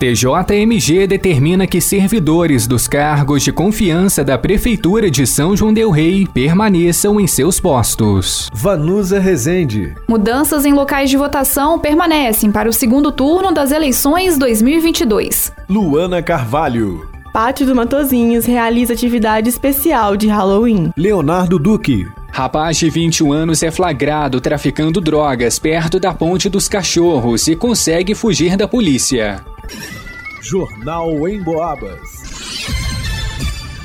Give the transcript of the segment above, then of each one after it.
TJMG determina que servidores dos cargos de confiança da Prefeitura de São João Del Rei permaneçam em seus postos. Vanusa Rezende. Mudanças em locais de votação permanecem para o segundo turno das eleições 2022. Luana Carvalho. Pátio do Matozinhos realiza atividade especial de Halloween. Leonardo Duque. Rapaz de 21 anos é flagrado traficando drogas perto da Ponte dos Cachorros e consegue fugir da polícia. Jornal em Boabas.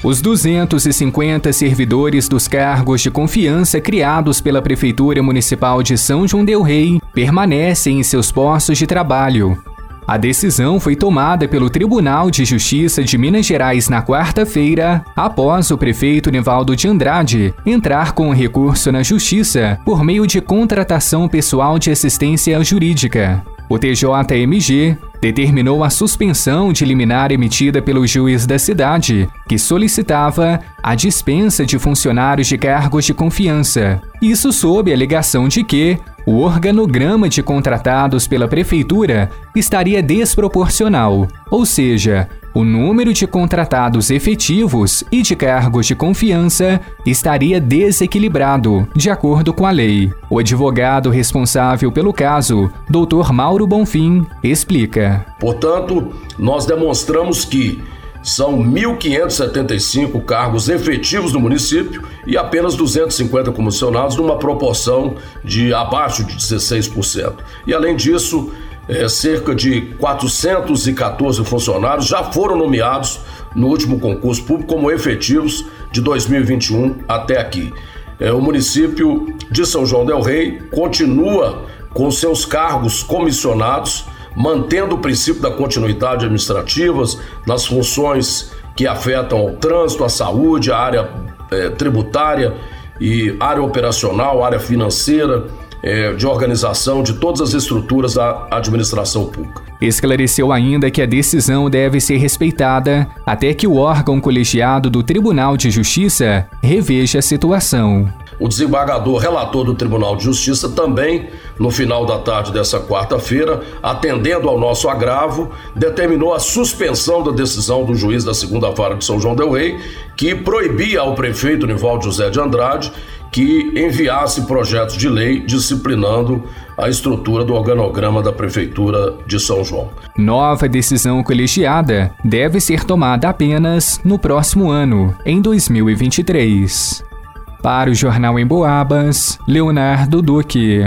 Os 250 servidores dos cargos de confiança criados pela Prefeitura Municipal de São João Del Rei permanecem em seus postos de trabalho. A decisão foi tomada pelo Tribunal de Justiça de Minas Gerais na quarta-feira, após o prefeito Nivaldo de Andrade entrar com recurso na Justiça por meio de contratação pessoal de assistência jurídica. O TJMG determinou a suspensão de liminar emitida pelo juiz da cidade, que solicitava a dispensa de funcionários de cargos de confiança. Isso sob a alegação de que o organograma de contratados pela prefeitura estaria desproporcional, ou seja, o número de contratados efetivos e de cargos de confiança estaria desequilibrado, de acordo com a lei. O advogado responsável pelo caso, Dr. Mauro Bonfim, explica. Portanto, nós demonstramos que são 1.575 cargos efetivos no município e apenas 250 comissionados, numa proporção de abaixo de 16%. E além disso, é, cerca de 414 funcionários já foram nomeados no último concurso público como efetivos de 2021 até aqui. É, o município de São João Del Rei continua com seus cargos comissionados, mantendo o princípio da continuidade administrativas nas funções que afetam ao trânsito, à saúde, à área é, tributária e área operacional, área financeira é, de organização de todas as estruturas da administração pública. Esclareceu ainda que a decisão deve ser respeitada até que o órgão colegiado do Tribunal de Justiça reveja a situação. O desembargador relator do Tribunal de Justiça também, no final da tarde dessa quarta-feira, atendendo ao nosso agravo, determinou a suspensão da decisão do juiz da segunda vara de São João del Rei, que proibia ao prefeito Nivaldo José de Andrade que enviasse projetos de lei disciplinando a estrutura do organograma da Prefeitura de São João. Nova decisão colegiada deve ser tomada apenas no próximo ano, em 2023. Para o Jornal em Boabas, Leonardo Duque.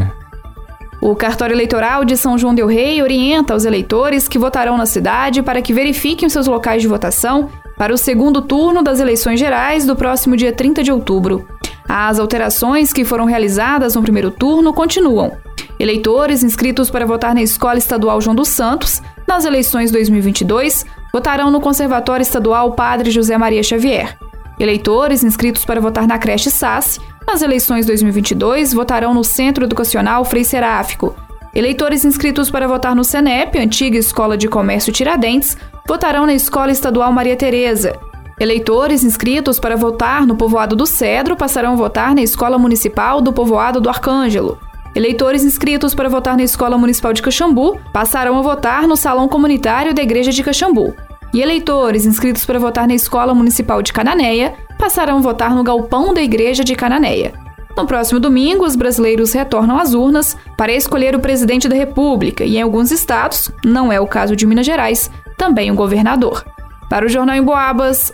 O cartório eleitoral de São João Del Rei orienta os eleitores que votarão na cidade para que verifiquem os seus locais de votação para o segundo turno das eleições gerais do próximo dia 30 de outubro. As alterações que foram realizadas no primeiro turno continuam. Eleitores inscritos para votar na Escola Estadual João dos Santos, nas eleições 2022, votarão no Conservatório Estadual Padre José Maria Xavier. Eleitores inscritos para votar na creche SAS, nas eleições 2022, votarão no Centro Educacional Frei Seráfico. Eleitores inscritos para votar no CENEP, antiga Escola de Comércio Tiradentes, votarão na Escola Estadual Maria Tereza. Eleitores inscritos para votar no povoado do Cedro passarão a votar na Escola Municipal do Povoado do Arcângelo. Eleitores inscritos para votar na Escola Municipal de Caxambu passarão a votar no Salão Comunitário da Igreja de Caxambu. E eleitores inscritos para votar na Escola Municipal de Cananéia passarão a votar no Galpão da Igreja de Cananéia. No próximo domingo, os brasileiros retornam às urnas para escolher o presidente da República e, em alguns estados, não é o caso de Minas Gerais, também o governador. Para o Jornal em Boabas,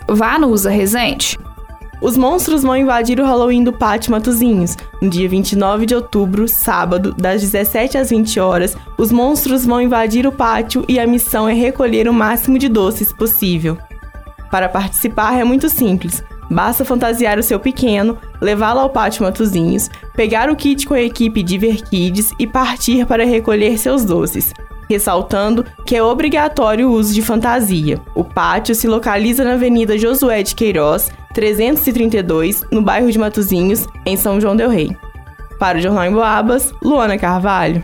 Usa Resente. Os monstros vão invadir o Halloween do Pátio Matozinhos. No dia 29 de outubro, sábado, das 17 às 20 horas, os monstros vão invadir o pátio e a missão é recolher o máximo de doces possível. Para participar é muito simples. Basta fantasiar o seu pequeno, levá-lo ao pátio Matozinhos, pegar o kit com a equipe de Kids e partir para recolher seus doces ressaltando que é obrigatório o uso de fantasia. O pátio se localiza na Avenida Josué de Queiroz, 332, no bairro de Matozinhos, em São João del Rei. Para o Jornal em Boabas, Luana Carvalho.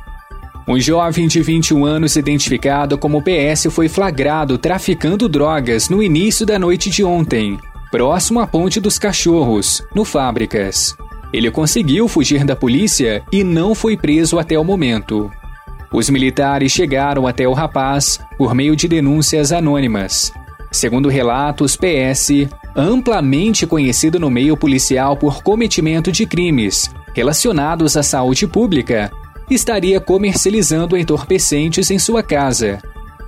Um jovem de 21 anos identificado como PS foi flagrado traficando drogas no início da noite de ontem, próximo à Ponte dos Cachorros, no Fábricas. Ele conseguiu fugir da polícia e não foi preso até o momento. Os militares chegaram até o rapaz por meio de denúncias anônimas. Segundo relatos, PS, amplamente conhecido no meio policial por cometimento de crimes relacionados à saúde pública, estaria comercializando entorpecentes em sua casa.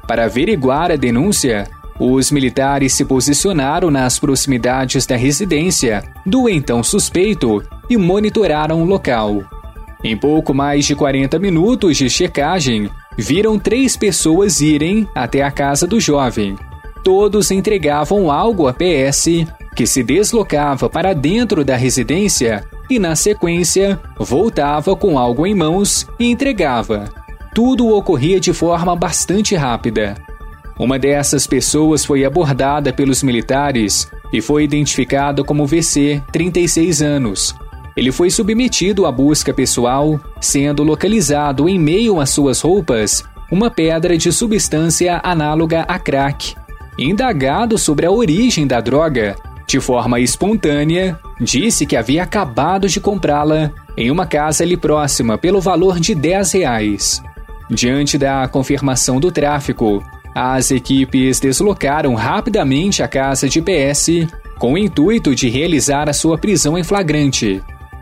Para averiguar a denúncia, os militares se posicionaram nas proximidades da residência do então suspeito e monitoraram o local. Em pouco mais de 40 minutos de checagem, viram três pessoas irem até a casa do jovem. Todos entregavam algo a PS, que se deslocava para dentro da residência e, na sequência, voltava com algo em mãos e entregava. Tudo ocorria de forma bastante rápida. Uma dessas pessoas foi abordada pelos militares e foi identificado como VC, 36 anos, ele foi submetido à busca pessoal, sendo localizado em meio às suas roupas uma pedra de substância análoga a crack. Indagado sobre a origem da droga, de forma espontânea, disse que havia acabado de comprá-la em uma casa ali próxima pelo valor de 10 reais. Diante da confirmação do tráfico, as equipes deslocaram rapidamente a casa de PS com o intuito de realizar a sua prisão em flagrante.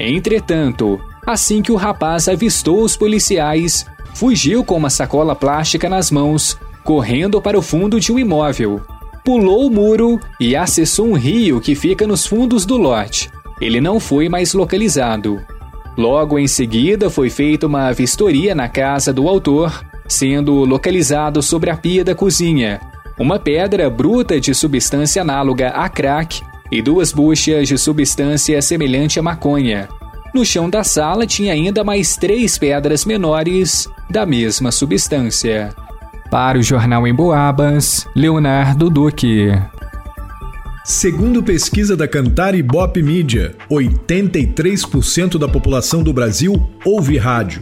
Entretanto, assim que o rapaz avistou os policiais, fugiu com uma sacola plástica nas mãos, correndo para o fundo de um imóvel. Pulou o muro e acessou um rio que fica nos fundos do lote. Ele não foi mais localizado. Logo em seguida, foi feita uma vistoria na casa do autor, sendo localizado sobre a pia da cozinha uma pedra bruta de substância análoga a crack e duas buchas de substância semelhante a maconha. No chão da sala tinha ainda mais três pedras menores da mesma substância. Para o Jornal em Boabas, Leonardo Duque. Segundo pesquisa da Cantar Ibope Mídia, 83% da população do Brasil ouve rádio,